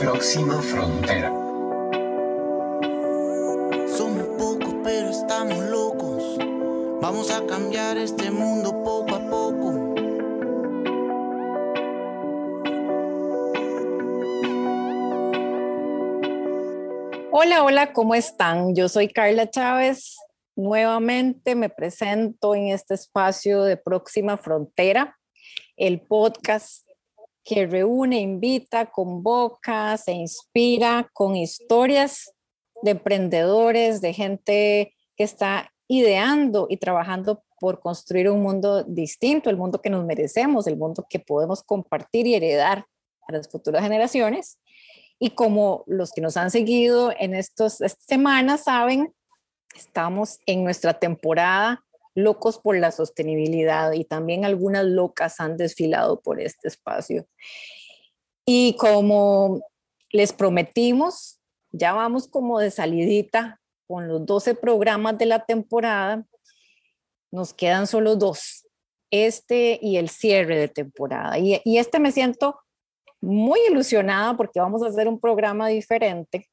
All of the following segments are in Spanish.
Próxima frontera. Somos pocos, pero estamos locos. Vamos a cambiar este mundo poco a poco. Hola, hola, ¿cómo están? Yo soy Carla Chávez. Nuevamente me presento en este espacio de Próxima Frontera, el podcast que reúne, invita, convoca, se inspira con historias de emprendedores, de gente que está ideando y trabajando por construir un mundo distinto, el mundo que nos merecemos, el mundo que podemos compartir y heredar a las futuras generaciones. Y como los que nos han seguido en estas semanas saben, estamos en nuestra temporada locos por la sostenibilidad y también algunas locas han desfilado por este espacio. Y como les prometimos, ya vamos como de salidita con los 12 programas de la temporada. Nos quedan solo dos, este y el cierre de temporada. Y, y este me siento muy ilusionada porque vamos a hacer un programa diferente.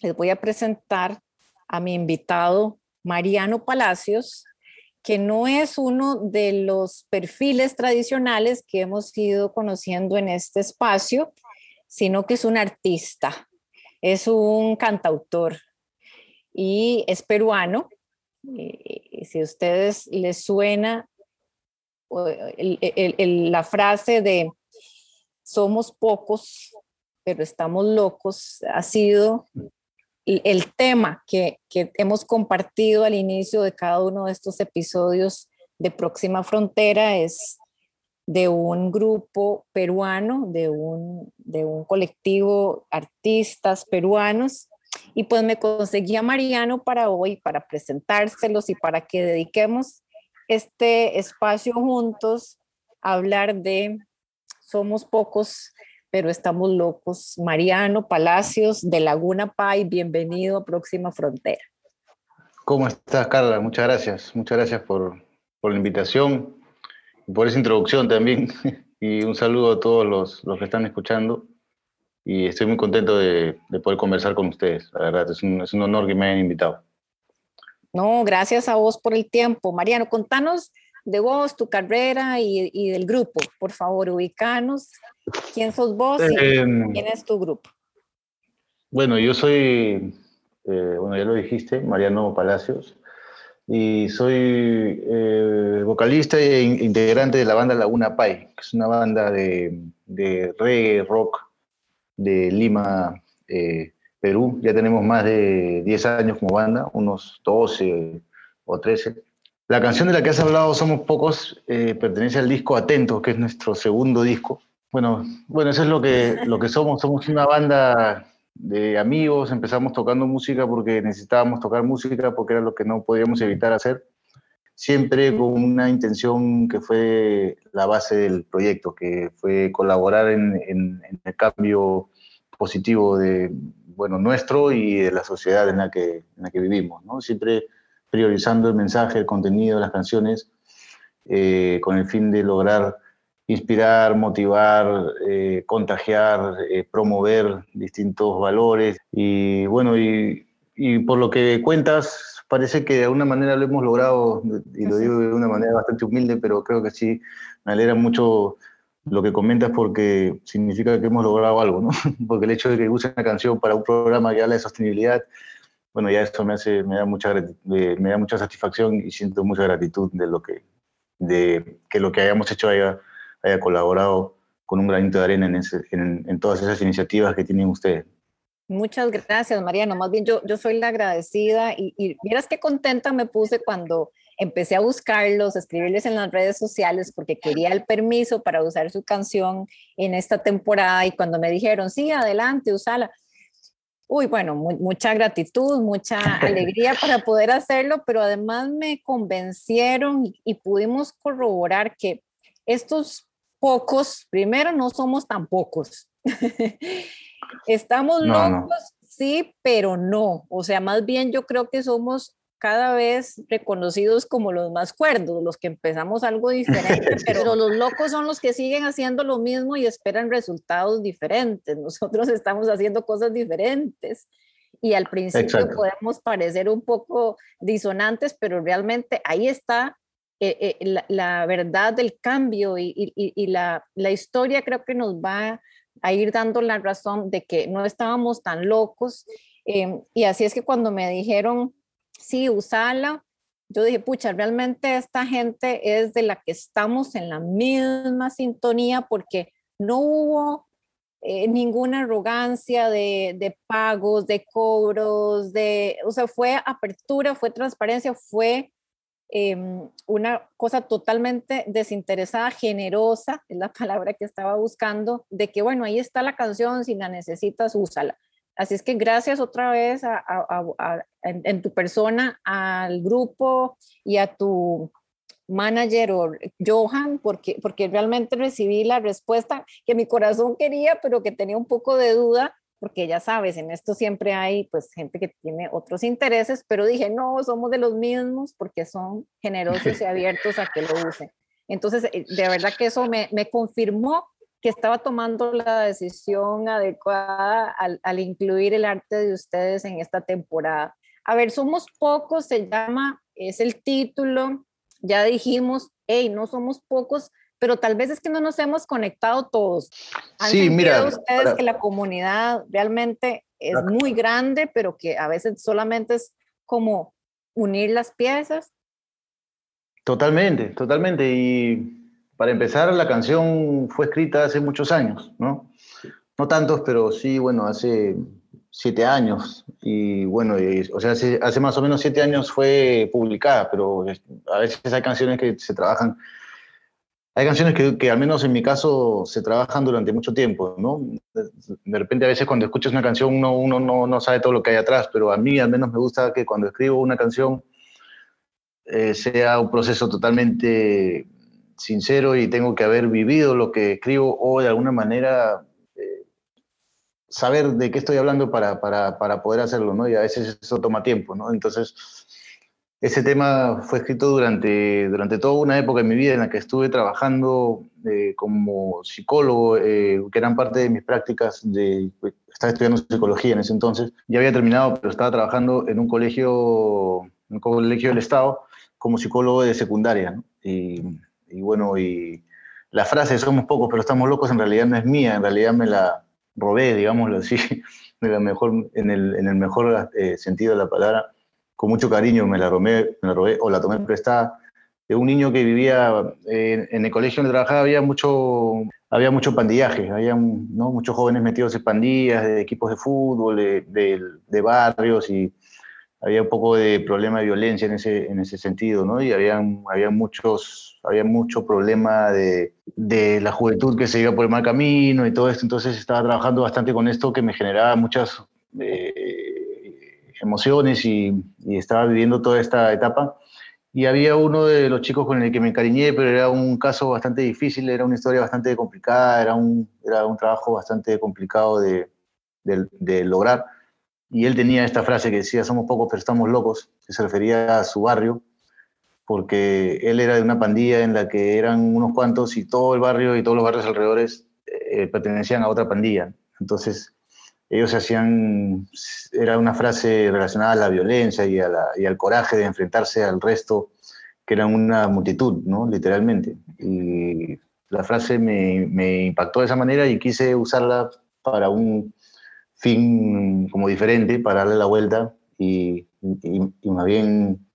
Les voy a presentar a mi invitado Mariano Palacios que no es uno de los perfiles tradicionales que hemos ido conociendo en este espacio, sino que es un artista, es un cantautor y es peruano. Y si a ustedes les suena la frase de somos pocos, pero estamos locos, ha sido el tema que, hemos compartido al inicio de cada uno de estos episodios de Próxima Frontera es de un grupo peruano, de un, de un colectivo artistas peruanos. Y pues me conseguí a Mariano para hoy, para presentárselos y para que dediquemos este espacio juntos a hablar de Somos Pocos, pero estamos locos. Mariano Palacios de Laguna Pai, bienvenido a Próxima Frontera. ¿Cómo estás, Carla? Muchas gracias. Muchas gracias por, por la invitación y por esa introducción también. Y un saludo a todos los, los que están escuchando. Y estoy muy contento de, de poder conversar con ustedes. La verdad, es un, es un honor que me hayan invitado. No, gracias a vos por el tiempo. Mariano, contanos de vos, tu carrera y, y del grupo. Por favor, ubicanos ¿Quién sos vos y em, quién es tu grupo? Bueno, yo soy, eh, bueno, ya lo dijiste, Mariano Palacios, y soy eh, vocalista e integrante de la banda Laguna Pai, que es una banda de, de reggae rock de Lima, eh, Perú. Ya tenemos más de 10 años como banda, unos 12 o 13. La canción de la que has hablado, Somos Pocos, pertenece al disco Atentos, que es nuestro segundo disco. Bueno, bueno, eso es lo que, lo que somos. Somos una banda de amigos, empezamos tocando música porque necesitábamos tocar música, porque era lo que no podíamos evitar hacer, siempre con una intención que fue la base del proyecto, que fue colaborar en, en, el cambio positivo de, bueno, nuestro y de la sociedad en la que, en la que vivimos, ¿no? Siempre priorizando el mensaje, el contenido de las canciones, eh, con el fin de lograr inspirar, motivar, eh, contagiar, eh, promover distintos valores. Y bueno, y, y, por lo que cuentas, parece que de alguna manera lo hemos logrado, y lo digo de una manera bastante humilde, pero creo que sí, me alegra mucho lo que comentas porque significa que hemos logrado algo, ¿no? Porque el hecho de que use una canción para un programa que habla de sostenibilidad, bueno, ya esto me, hace, me, da mucha, me da mucha satisfacción y siento mucha gratitud de lo que, de que lo que hayamos hecho haya haya colaborado con un granito de arena en, en, todas esas iniciativas que tienen ustedes. Muchas gracias, Mariano. Más bien yo, yo soy la agradecida y, y miras qué contenta me puse cuando empecé a buscarlos, a escribirles en las redes sociales porque quería el permiso para usar su canción en esta temporada y cuando me dijeron, sí, adelante, usala. Uy, bueno, mucha gratitud, mucha alegría para poder hacerlo, pero además me convencieron y, y pudimos corroborar que estos pocos, primero no somos tan pocos. Estamos locos, sí, pero no. O sea, más bien yo creo que somos cada vez reconocidos como los más cuerdos, los que empezamos algo diferente, pero los locos son los que siguen haciendo lo mismo y esperan resultados diferentes. Nosotros estamos haciendo cosas diferentes y al principio podemos parecer un poco disonantes, pero realmente ahí está eh, eh, la, verdad del cambio y, la, la, historia creo que nos va a ir dando la razón de que no estábamos tan locos. Em, y así es que cuando me dijeron, sí, usala, yo dije, pucha, realmente esta gente es de la que estamos en la misma sintonía porque no hubo eh, ninguna arrogancia de, de, pagos, de cobros, de, o sea, fue apertura, fue transparencia, fue Em, una cosa totalmente desinteresada, generosa, es la palabra que estaba buscando, de que, bueno, ahí está la canción, si la necesitas, úsala. Así es que gracias otra vez en, tu persona al grupo y a tu manager o Johan, porque, porque realmente recibí la respuesta que mi corazón quería, pero que tenía un poco de duda porque ya sabes, en esto siempre hay pues gente que tiene otros intereses, pero dije, no, somos de los mismos porque son generosos y abiertos a que lo usen. Entonces, eh, de verdad que eso me, me confirmó que estaba tomando la decisión adecuada al, al, incluir el arte de ustedes en esta temporada. A ver, somos pocos, se llama, es el título, ya dijimos, hey, no somos pocos, pero tal vez es que no nos hemos conectado todos. ¿Han sí, mira, ustedes que la comunidad realmente es muy grande, pero que a veces solamente es como unir las piezas? Totalmente, totalmente. Y para empezar, la canción fue escrita hace muchos años, ¿no? No tantos, pero sí, bueno, hace siete años. Y bueno, o sea, hace, más o menos siete años fue publicada, pero a veces hay canciones que se trabajan hay canciones que, que, al menos en mi caso se trabajan durante mucho tiempo, ¿no? De repente a veces cuando escuchas una canción uno, uno no, no, sabe todo lo que hay atrás, pero a mí al menos me gusta que cuando escribo una canción eh, sea un proceso totalmente sincero y tengo que haber vivido lo que escribo o de alguna manera eh, saber de qué estoy hablando para, para, para, poder hacerlo, ¿no? Y a veces eso toma tiempo, ¿no? Entonces ese tema fue escrito durante, durante toda una época de mi vida en la que estuve trabajando eh, como psicólogo, eh, que eran parte de mis prácticas de... Estaba estudiando psicología en ese entonces. Ya había terminado, pero estaba trabajando en un colegio, un colegio del Estado como psicólogo de secundaria. Y, y, bueno, y la frase somos pocos, pero estamos locos en realidad no es mía, en realidad me la robé, digámoslo así, de la mejor, en, el, en el mejor eh, sentido de la palabra con mucho cariño me la, robé, me la robé o la tomé prestada de un niño que vivía en el colegio donde trabajaba, había mucho, había mucho pandillaje, había ¿no? muchos jóvenes metidos en pandillas, de equipos de fútbol, de, de, barrios, y había un poco de problema de violencia en ese, en ese sentido, ¿no? Y había, había, muchos, había mucho problema de, de, la juventud que se iba por el mal camino y todo esto, entonces estaba trabajando bastante con esto que me generaba muchas... Eh, emociones y, estaba viviendo toda esta etapa. Y había uno de los chicos con el que me encariñé, pero era un caso bastante difícil, era una historia bastante complicada, era un, era un trabajo bastante complicado de, de, lograr. Y él tenía esta frase que decía, somos pocos pero estamos locos, que se refería a su barrio, porque él era de una pandilla en la que eran unos cuantos y todo el barrio y todos los barrios alrededores eh, pertenecían a otra pandilla. Entonces, ellos hacían, era una frase relacionada a la violencia y, al coraje de enfrentarse al resto, que eran una multitud, ¿no? Literalmente. Y la frase me, impactó de esa manera y quise usarla para un fin como diferente, para darle la vuelta y, más bien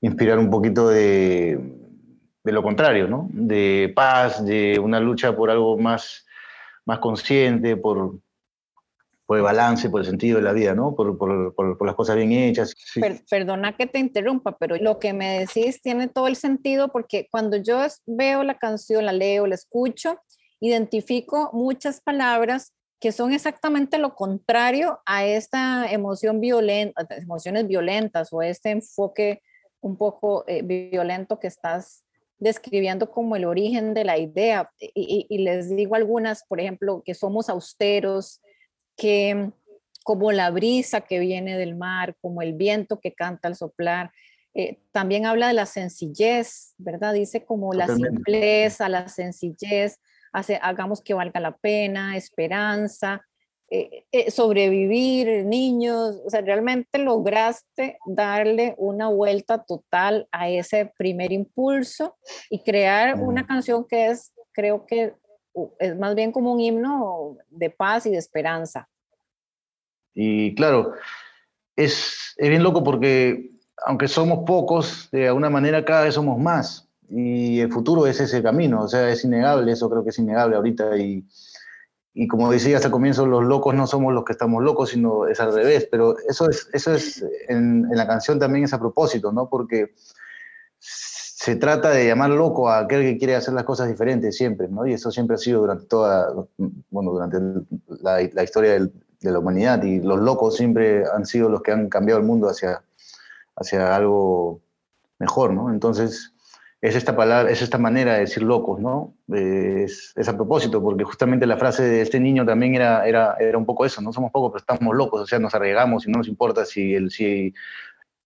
inspirar un poquito de, de, lo contrario, ¿no? De paz, de una lucha por algo más, más consciente, por, por el balance, por el sentido de la vida, ¿no? Por, por, por, las cosas bien hechas. perdona que te interrumpa, pero lo que me decís tiene todo el sentido porque cuando yo veo la canción, la leo, la escucho, identifico muchas palabras que son exactamente lo contrario a esta emoción violenta, emociones violentas o este enfoque un poco eh, violento que estás describiendo como el origen de la idea. Y, y, les digo algunas, por ejemplo, que somos austeros, que como la brisa que viene del mar, como el viento que canta al soplar. Eh, también habla de la sencillez, ¿verdad? Dice como la simpleza, la sencillez, hace, hagamos que valga la pena, esperanza, eh, eh, sobrevivir, niños, o sea, realmente lograste darle una vuelta total a ese primer impulso y crear una canción que es, creo que es más bien como un himno de paz y de esperanza. Y claro, es, es bien loco porque aunque somos pocos, de alguna manera cada vez somos más. Y el futuro es ese camino, o sea, es innegable, eso creo que es innegable ahorita. Y, y como decía hasta el comienzo, los locos no somos los que estamos locos, sino es al revés. Pero eso es, eso es en, en la canción también es a propósito, ¿no? Porque se trata de llamar loco a aquel que quiere hacer las cosas diferentes siempre, ¿no? Y eso siempre ha sido durante toda, bueno, durante la, la historia del, de la humanidad y los locos siempre han sido los que han cambiado el mundo hacia, hacia algo mejor, ¿no? Entonces, es esta palabra, es esta manera de decir locos, ¿no? Es, a propósito, porque justamente la frase de este niño también era, era, era un poco eso, no somos pocos, pero estamos locos, o sea, nos arriesgamos y no nos importa si, el, si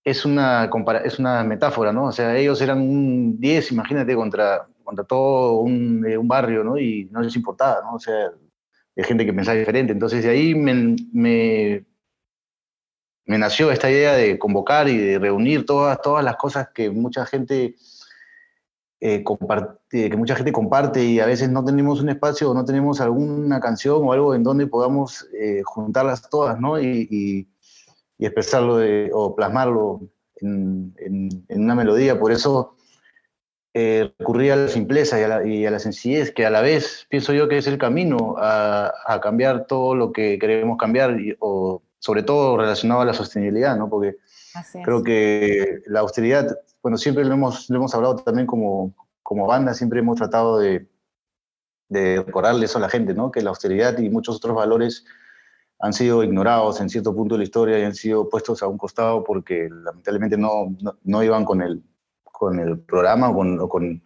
es, una, es una metáfora, ¿no? O sea, ellos eran un 10, imagínate, contra, contra todo un, un barrio, ¿no? Y no les importaba, ¿no? O sea, de gente que pensaba diferente. Entonces de ahí me, me, nació esta idea de convocar y de reunir todas, todas las cosas que mucha gente... Eh, comparte, que mucha gente comparte y a veces no tenemos un espacio o no tenemos alguna canción o algo en donde podamos eh, juntarlas todas ¿no? y, y, expresarlo o plasmarlo en, en, en, una melodía. Por eso eh, recurrir a la simpleza y a la, sencillez, que a la vez pienso yo que es el camino a, cambiar todo lo que queremos cambiar, o sobre todo relacionado a la sostenibilidad, ¿no? Porque creo que la austeridad, bueno, siempre lo hemos, lo hemos hablado también como, como banda, siempre hemos tratado de, de recordarle eso a la gente, ¿no? Que la austeridad y muchos otros valores han sido ignorados en cierto punto de la historia y han sido puestos a un costado porque lamentablemente no, no, no iban con el, con el programa o con, con,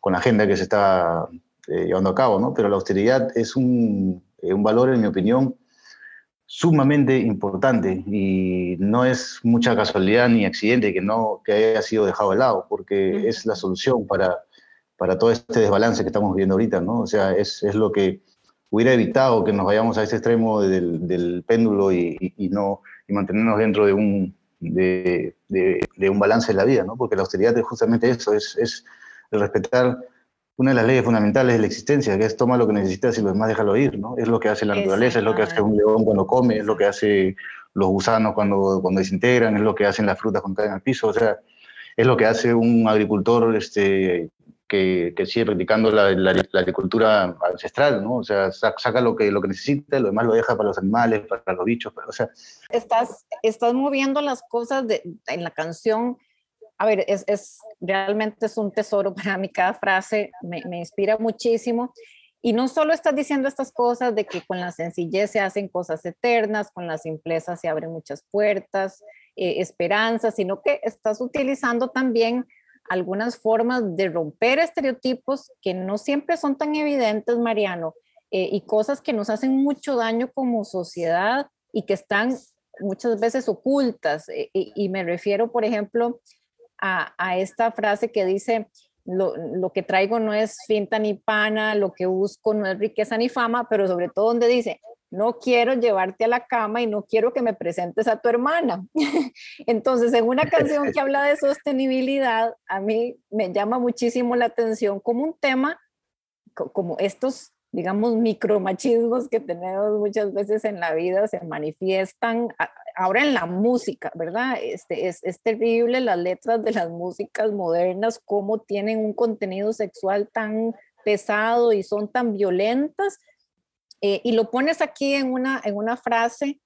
con, la agenda que se está eh, llevando a cabo, ¿no? Pero la austeridad es un, eh, un, valor, en mi opinión, sumamente importante y no es mucha casualidad ni accidente que, no, que haya sido dejado de lado, porque es la solución para, para todo este desbalance que estamos viviendo ahorita, ¿no? O sea, es, es lo que hubiera evitado que nos vayamos a ese extremo del, del péndulo y, y, no, y mantenernos dentro de un, de, de, un balance de la vida, ¿no? porque la austeridad es justamente eso, es, es el respetar una de las leyes fundamentales de la existencia, que es toma lo que necesitas y lo demás déjalo ir, ¿no? Es lo que hace la naturaleza, es lo que hace un león cuando come, es lo que hace los gusanos cuando, cuando desintegran, es lo que hacen las frutas cuando caen al piso, o sea, es lo que hace un agricultor este, que, que sigue practicando la, la, agricultura ancestral, ¿no? O sea, saca, lo, que, lo que necesita, lo demás lo deja para los animales, para los bichos, pero, o sea... Estás, estás moviendo las cosas de, en la canción. A ver, es, es, realmente es un tesoro para mí, cada frase me, me inspira muchísimo. Y no solo estás diciendo estas cosas de que con la sencillez se hacen cosas eternas, con la simpleza se abren muchas puertas, eh, esperanzas, sino que estás utilizando también algunas formas de romper estereotipos que no siempre son tan evidentes, Mariano, eh, y cosas que nos hacen mucho daño como sociedad y que están muchas veces ocultas. Eh, y, me refiero, por ejemplo, a, esta frase que dice, lo, lo, que traigo no es finta ni pana, lo que busco no es riqueza ni fama, pero sobre todo donde dice, no quiero llevarte a la cama y no quiero que me presentes a tu hermana. Entonces, en una canción que habla de sostenibilidad, a mí me llama muchísimo la atención como un tema, como estos, digamos, micromachismos que tenemos muchas veces en la vida se manifiestan ahora en la música, ¿verdad? Este, es, es terrible las letras de las músicas modernas, cómo tienen un contenido sexual tan pesado y son tan violentas eh, y lo pones aquí en una, en una frase,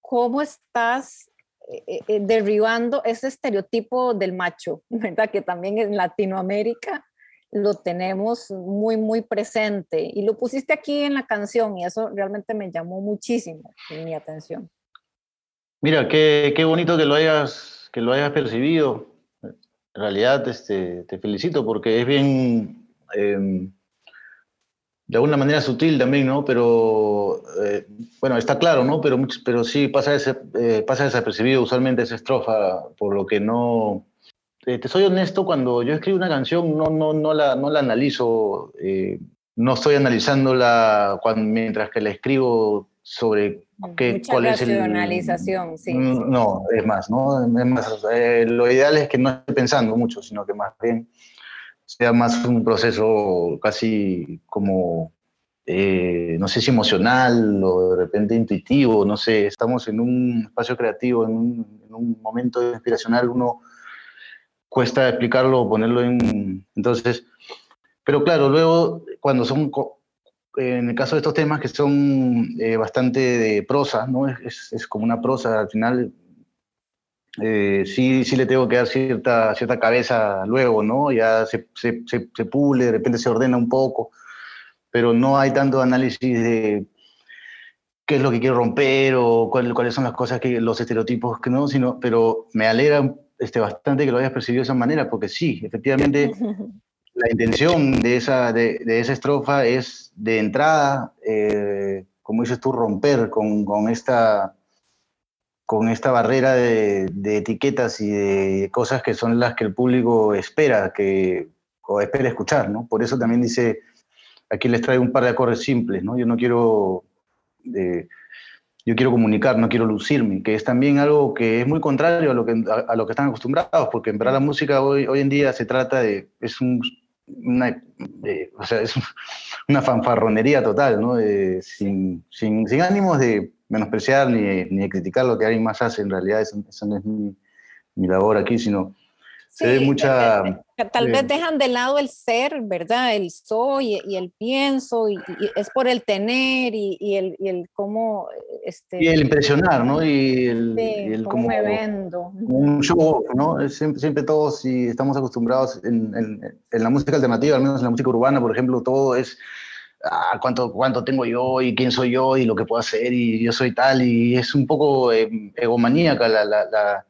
¿cómo estás eh, eh, derribando ese estereotipo del macho, ¿verdad? Que también en Latinoamérica lo tenemos muy, muy presente. Y lo pusiste aquí en la canción y eso realmente me llamó muchísimo mi atención. Mira, qué, qué bonito que lo hayas, que lo hayas percibido. En realidad este, te felicito porque es bien... Em, de alguna manera sutil también, ¿no? Pero, eh, bueno, está claro, ¿no? Pero, pero sí pasa, ese, eh, pasa desapercibido usualmente esa estrofa, por lo que no... Eh, te soy honesto, cuando yo escribo una canción no, no, no, la, no la analizo, no estoy analizándola cuando, mientras que la escribo sobre qué, Mucha cuál es el... sí. Mm, no, es más, ¿no? Es más, lo ideal es que no esté pensando mucho, sino que más bien sea más un proceso casi como, eh, no sé si emocional o de repente intuitivo, no sé, estamos en un espacio creativo, en un, en un momento inspiracional, uno cuesta explicarlo o ponerlo en... Entonces, pero claro, luego cuando son, en el caso de estos temas que son eh, bastante de prosa, ¿no? Es, es, como una prosa, al final eh, sí, sí le tengo que dar cierta, cierta cabeza luego, ¿no? Ya se, se, se, pule, de repente se ordena un poco, pero no hay tanto análisis de qué es lo que quiero romper o cuáles son las cosas que los estereotipos que no, sino, pero me alegra este, bastante que lo hayas percibido de esa manera, porque sí, efectivamente la intención de esa, de, de esa estrofa es de entrada, eh, como dices tú, romper con, con esta con esta barrera de, etiquetas y de cosas que son las que el público espera que, o espera escuchar, ¿no? Por eso también dice, aquí les traigo un par de acordes simples, ¿no? Yo no quiero, yo quiero comunicar, no quiero lucirme, que es también algo que es muy contrario a lo que, a, lo que están acostumbrados, porque en verdad la música hoy, hoy en día se trata de, es un, una, o sea, es una fanfarronería total, ¿no? sin, sin, sin ánimos de menospreciar ni, ni criticar lo que alguien más hace, en realidad esa, no es mi, mi, labor aquí, sino se ve mucha... tal vez dejan de lado el ser, ¿verdad? El soy y, el pienso, y, es por el tener y, el, y el cómo... Este, y el impresionar, ¿no? Y el, el cómo, me vendo. Un show, ¿no? Siempre, siempre todos, si estamos acostumbrados en, en, en la música alternativa, al menos en la música urbana, por ejemplo, todo es ah, cuánto, cuánto tengo yo y quién soy yo y lo que puedo hacer y yo soy tal y es un poco eh, egomaníaca la, la, la,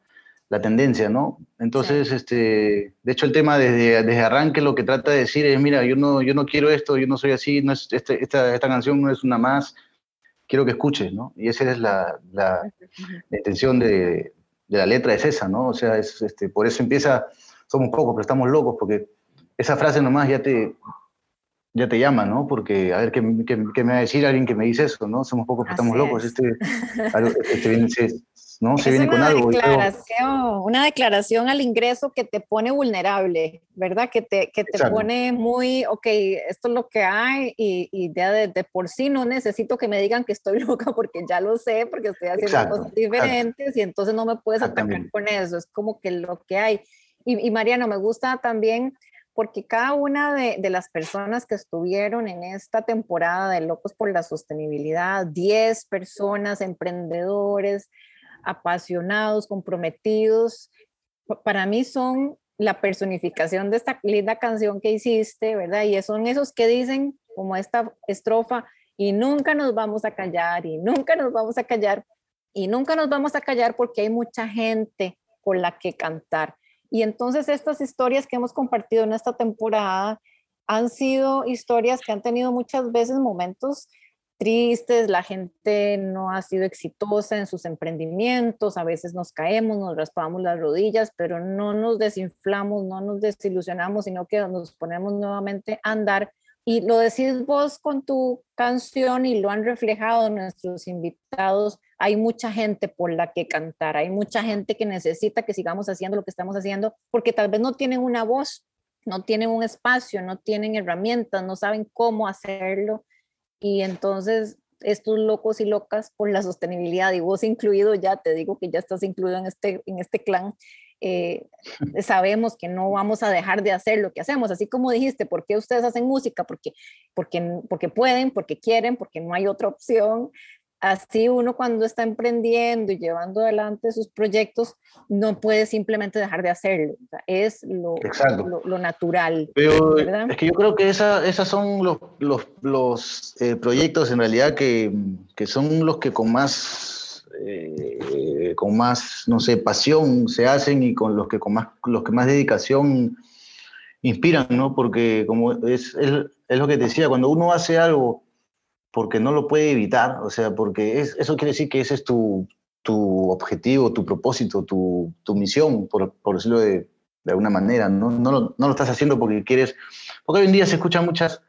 la, tendencia, ¿no? Entonces, sí. este, de hecho el tema desde, desde arranque lo que trata de decir es, mira, yo no, yo no quiero esto, yo no soy así, no es, este, esta, esta canción no es una más, quiero que escuches, ¿no? Y esa es la, la, la intención de, de, la letra, es esa, ¿no? O sea, es, este, por eso empieza, somos pocos, pero estamos locos, porque esa frase nomás ya te, ya te llama, ¿no? Porque a ver ¿qué, qué, qué, me va a decir alguien que me dice eso, ¿no? Somos pocos, pero estamos locos. Este, este viene, ¿no? Se es viene con algo. Declaración, una declaración al ingreso que te pone vulnerable, ¿verdad? Que te, que te pone muy, ok, esto es lo que hay y, y ya de, de, por sí no necesito que me digan que estoy loca porque ya lo sé, porque estoy haciendo exacto, cosas diferentes exacto. y entonces no me puedes atacar con eso. Es como que lo que hay. Y, y Mariano, me gusta también porque cada una de, de, las personas que estuvieron en esta temporada de Locos por la Sostenibilidad, 10 personas, emprendedores, apasionados, comprometidos, para mí son la personificación de esta linda canción que hiciste, ¿verdad? Y son esos que dicen, como esta estrofa, y nunca nos vamos a callar, y nunca nos vamos a callar, y nunca nos vamos a callar porque hay mucha gente con la que cantar. Y entonces estas historias que hemos compartido en esta temporada han sido historias que han tenido muchas veces momentos tristes, la gente no ha sido exitosa en sus emprendimientos, a veces nos caemos, nos raspamos las rodillas, pero no nos desinflamos, no nos desilusionamos, sino que nos ponemos nuevamente a andar. Y lo decís vos con tu canción y lo han reflejado nuestros invitados hay mucha gente por la que cantar, hay mucha gente que necesita que sigamos haciendo lo que estamos haciendo porque tal vez no tienen una voz, no tienen un espacio, no tienen herramientas, no saben cómo hacerlo. Y entonces estos locos y locas por la sostenibilidad, y vos incluido ya, te digo que ya estás incluido en este, en este clan, eh, sabemos que no vamos a dejar de hacer lo que hacemos. Así como dijiste, ¿por qué ustedes hacen música? Porque, porque, porque pueden, porque quieren, porque no hay otra opción así uno cuando está emprendiendo y llevando adelante sus proyectos no puede simplemente dejar de hacerlo. O sea, es lo, lo, lo, natural. Es que yo creo que esa, esas son los, los, los eh, proyectos en realidad que, que, son los que con más, eh, con más, no sé, pasión se hacen y con los que con más, los que más dedicación inspiran, ¿no? Porque como es, es es lo que te decía, cuando uno hace algo porque no lo puede evitar, o sea, porque es, eso quiere decir que ese es tu, tu objetivo, tu propósito, tu, tu misión, por, por decirlo de, de, alguna manera, ¿no? No, lo, no lo estás haciendo porque quieres, porque hoy en día se escuchan muchas,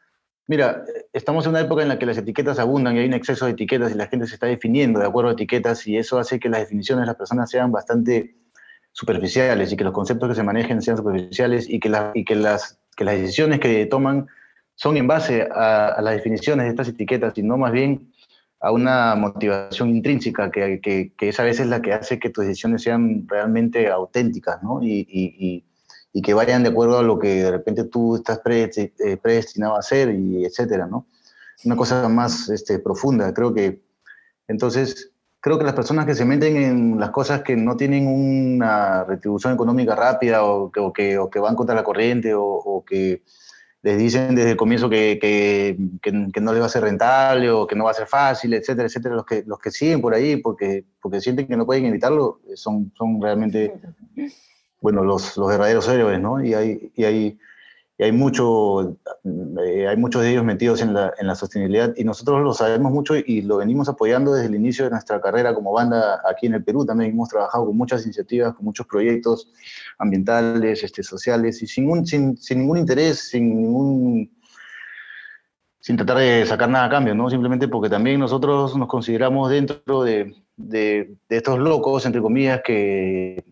mira, estamos en una época en la que las etiquetas abundan y hay un exceso de etiquetas y la gente se está definiendo de acuerdo a etiquetas y eso hace que las definiciones de las personas sean bastante superficiales y que los conceptos que se manejen sean superficiales y que, la, y que, las, que las decisiones que toman son en base a, a, las definiciones de estas etiquetas y no más bien a una motivación intrínseca que, que, que esa vez es la que hace que tus decisiones sean realmente auténticas ¿no? y, y, y, que vayan de acuerdo a lo que de repente tú estás eh, predestinado a hacer y etcétera, ¿no? Una cosa más este, profunda, creo que entonces creo que las personas que se meten en las cosas que no tienen una retribución económica rápida o que, o que, o que van contra la corriente o, o que les dicen desde el comienzo que, que, que, no les va a ser rentable o que no va a ser fácil, etcétera, etcétera. Los que, los que siguen por ahí porque, porque sienten que no pueden evitarlo son, son realmente, bueno, los, los verdaderos héroes, ¿no? Y hay, y hay, y hay, mucho, eh, hay muchos de ellos metidos en la, en la sostenibilidad y nosotros lo sabemos mucho y lo venimos apoyando desde el inicio de nuestra carrera como banda aquí en el Perú. También hemos trabajado con muchas iniciativas, con muchos proyectos ambientales, este, sociales, y sin, un, sin, sin, ningún interés, sin ningún sin tratar de sacar nada a cambio, ¿no? Simplemente porque también nosotros nos consideramos dentro de, de, de estos locos, entre comillas, que,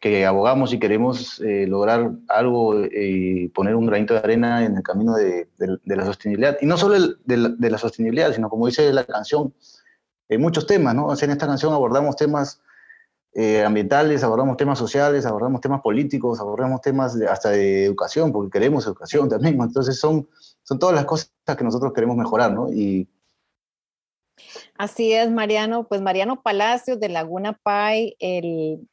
que, abogamos y queremos eh, lograr algo y poner un granito de arena en el camino de, la sostenibilidad. Y no solo de, la, sostenibilidad, sino como dice la canción, en muchos temas, ¿no? En esta canción abordamos temas eh, ambientales, abordamos temas sociales, abordamos temas políticos, abordamos temas hasta de educación, porque queremos educación también. Entonces son, son todas las cosas que nosotros queremos mejorar, ¿no? Y, Así es, Mariano. Pues Mariano Palacios de Laguna Pai, el,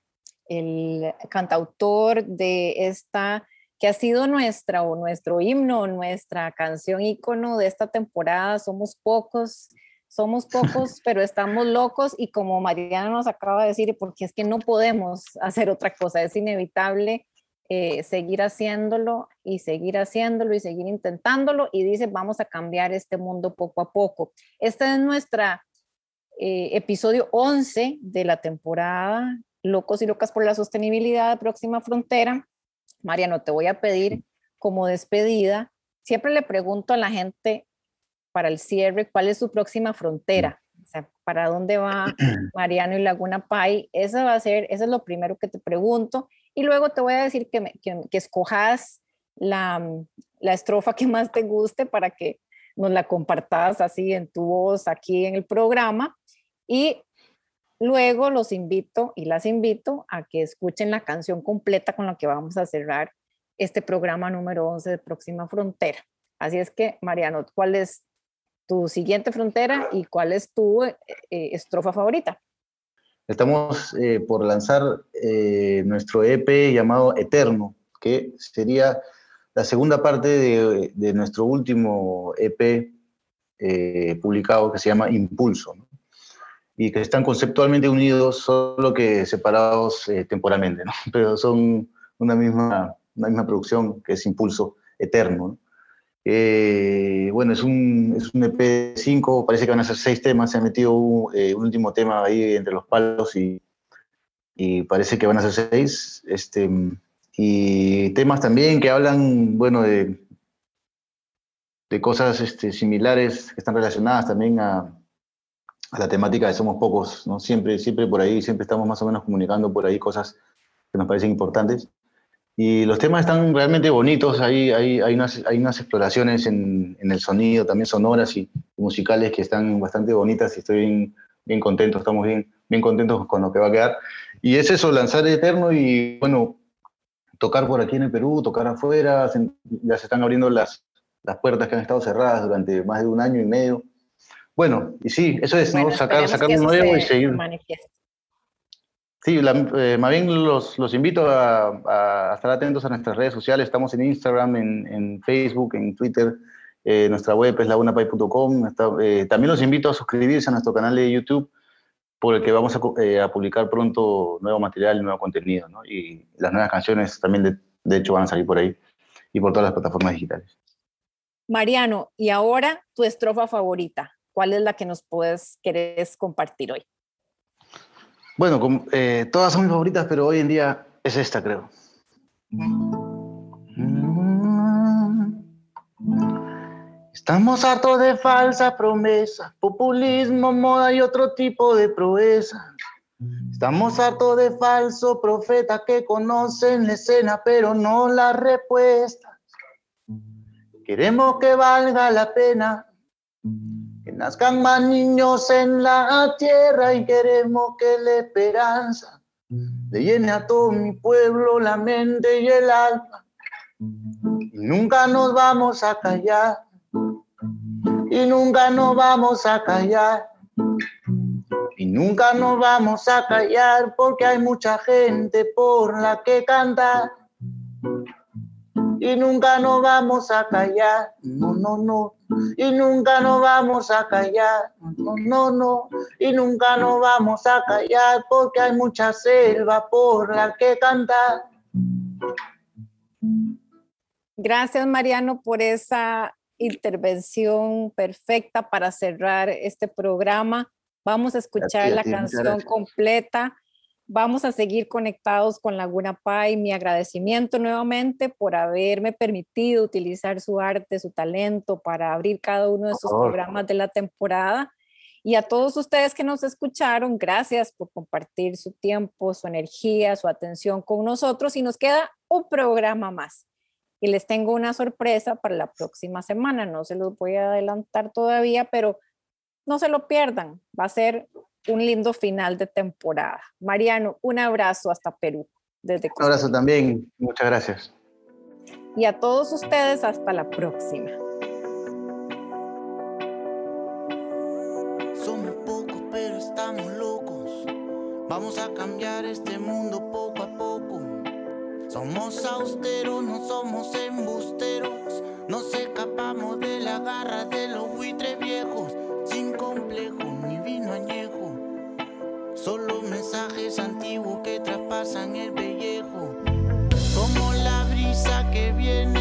el cantautor de esta, que ha sido nuestra o nuestro himno, nuestra canción ícono de esta temporada, Somos Pocos somos pocos, pero estamos locos y como Mariana nos acaba de decir, porque es que no podemos hacer otra cosa, es inevitable eh, seguir haciéndolo y seguir haciéndolo y seguir intentándolo y dice, vamos a cambiar este mundo poco a poco. Este es nuestro eh, episodio 11 de la temporada Locos y Locas por la Sostenibilidad, Próxima Frontera. Mariano, te voy a pedir como despedida, siempre le pregunto a la gente para el cierre, ¿cuál es su próxima frontera? O sea, ¿para dónde va Mariano y Laguna Pai? Eso va a ser, eso es lo primero que te pregunto. Y luego te voy a decir que, me, que, que escojas la, la estrofa que más te guste para que nos la compartas así en tu voz aquí en el programa. Y luego los invito y las invito a que escuchen la canción completa con la que vamos a cerrar este programa número 11 de Próxima Frontera. Así es que, Mariano, ¿cuál es tu siguiente frontera y cuál es tu eh, eh, estrofa favorita. Estamos eh, por lanzar nuestro EP llamado Eterno, que sería la segunda parte de, nuestro último EP publicado que se llama Impulso. Y que están conceptualmente unidos, solo que separados temporalmente, ¿no? pero son una misma, una misma producción que es Impulso Eterno. ¿no? Eh, bueno, es un, es un EP5, parece que van a ser seis temas, se ha metido un, eh, un último tema ahí entre los palos y, y, parece que van a ser seis. Este, y temas también que hablan, bueno, de, de cosas este, similares que están relacionadas también a, a, la temática de Somos Pocos, ¿no? Siempre, siempre por ahí, siempre estamos más o menos comunicando por ahí cosas que nos parecen importantes. Y los temas están realmente bonitos, hay, hay, hay, unas, hay unas exploraciones en, en el sonido, también sonoras y musicales que están bastante bonitas y estoy bien, bien contento, estamos bien, bien contentos con lo que va a quedar. Y es eso, lanzar Eterno y bueno, tocar por aquí en el Perú, tocar afuera, ya se están abriendo las, las puertas que han estado cerradas durante más de un año y medio. Bueno, y sí, eso es, bueno, ¿no? Sacar, sacar un nuevo y seguir. Manifieste. Sí, la, eh, más bien los, los invito a, a, estar atentos a nuestras redes sociales. Estamos en Instagram, en, en Facebook, en Twitter. Eh, nuestra web es lagunapay.com. Eh, también los invito a suscribirse a nuestro canal de YouTube, por el que vamos a, eh, a publicar pronto nuevo material, nuevo contenido. ¿no? Y las nuevas canciones también, de, de hecho, van a salir por ahí y por todas las plataformas digitales. Mariano, y ahora tu estrofa favorita. ¿Cuál es la que nos puedes, querés compartir hoy? Bueno, eh, todas son mis favoritas, pero hoy en día es esta, creo. Estamos hartos de falsas promesas, populismo, moda y otro tipo de proeza. Estamos hartos de falsos profetas que conocen la escena, pero no la respuesta. Queremos que valga la pena nazcan más niños en la tierra y queremos que la esperanza le llene a todo mi pueblo la mente y el alma. Y nunca nos vamos a callar, y nunca nos vamos a callar, y nunca nos vamos a callar porque hay mucha gente por la que cantar. Y nunca nos vamos a callar, no, no, no, y nunca nos vamos a callar, no, no, no, y nunca nos vamos a callar porque hay mucha selva por la que cantar. Gracias Mariano por esa intervención perfecta para cerrar este programa. Vamos a escuchar la canción completa Vamos a seguir conectados con Laguna Pai. Mi agradecimiento nuevamente por haberme permitido utilizar su arte, su talento para abrir cada uno de sus programas de la temporada. Y a todos ustedes que nos escucharon, gracias por compartir su tiempo, su energía, su atención con nosotros. Y nos queda un programa más. Y les tengo una sorpresa para la próxima semana. No se los voy a adelantar todavía, pero no se lo pierdan. Va a ser un lindo final de temporada. Mariano, un abrazo hasta Perú. Desde un abrazo también, muchas gracias. Y a todos ustedes, hasta la próxima. Somos pocos, pero estamos locos. Vamos a cambiar este mundo poco a poco. Somos austeros, no somos embusteros. Nos escapamos de la garra de los buitres viejos, Mensajes antiguos que traspasan el pellejo. Como la brisa que viene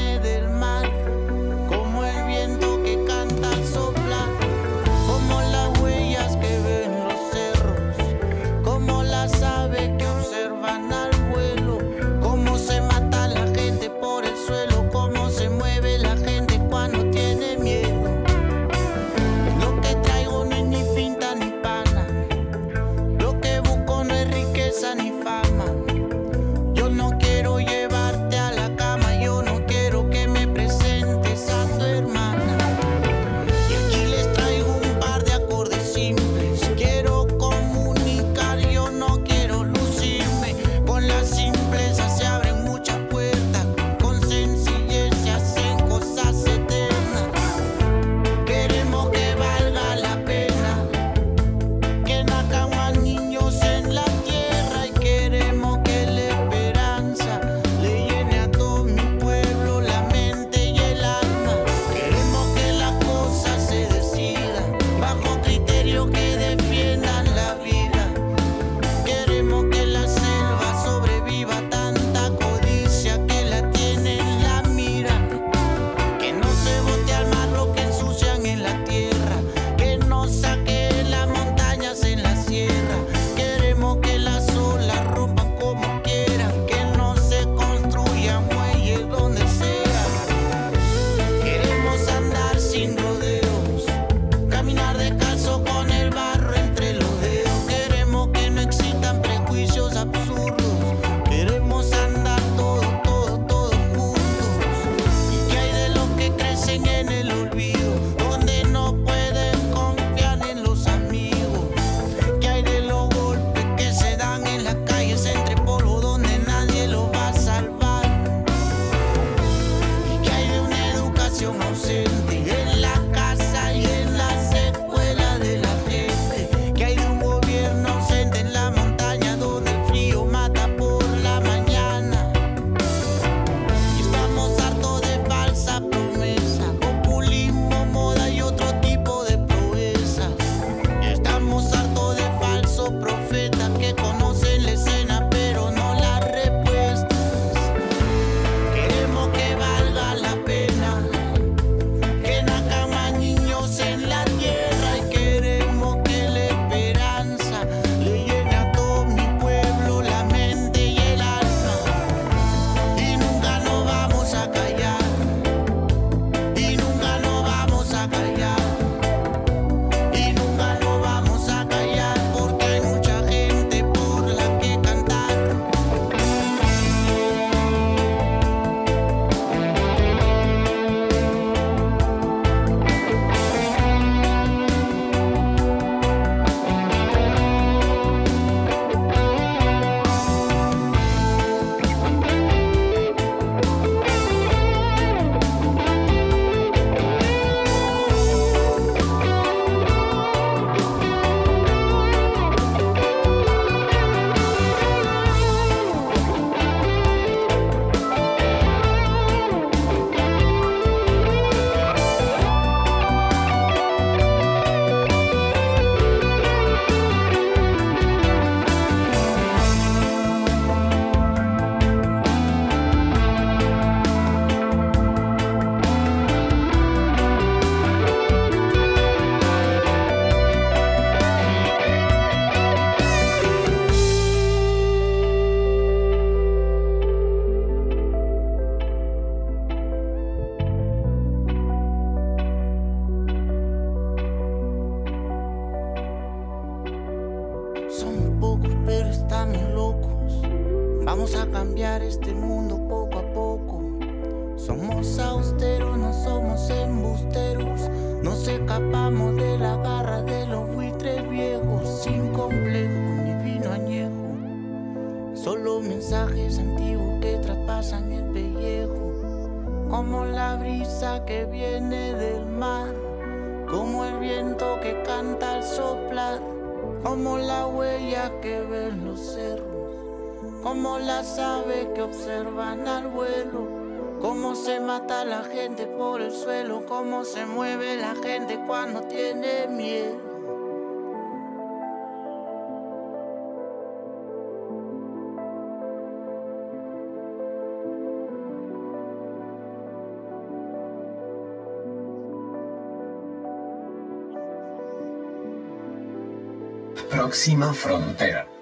escapamos de la garra de los buitres viejos, sin complejo ni vino añejo. Solo mensajes antiguos que traspasan el pellejo, como la brisa que viene del mar, como el viento que canta al soplar, como la huella que ven los cerros, como las aves que observan al vuelo Cómo se mata la gente por el suelo, cómo se mueve la gente cuando tiene miedo. Próxima frontera.